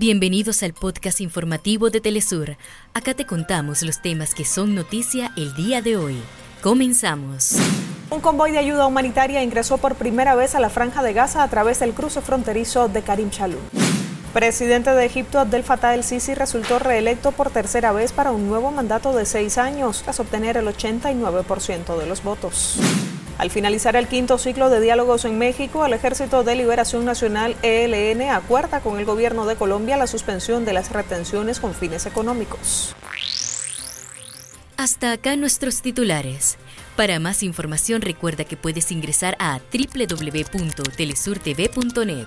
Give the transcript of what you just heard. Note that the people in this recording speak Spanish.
Bienvenidos al podcast informativo de Telesur. Acá te contamos los temas que son noticia el día de hoy. Comenzamos. Un convoy de ayuda humanitaria ingresó por primera vez a la franja de Gaza a través del cruce fronterizo de Karim Chalou. Presidente de Egipto Abdel Fattah el-Sisi resultó reelecto por tercera vez para un nuevo mandato de seis años, tras obtener el 89% de los votos. Al finalizar el quinto ciclo de diálogos en México, el Ejército de Liberación Nacional ELN acuerda con el gobierno de Colombia la suspensión de las retenciones con fines económicos. Hasta acá nuestros titulares. Para más información recuerda que puedes ingresar a www.telesurtv.net.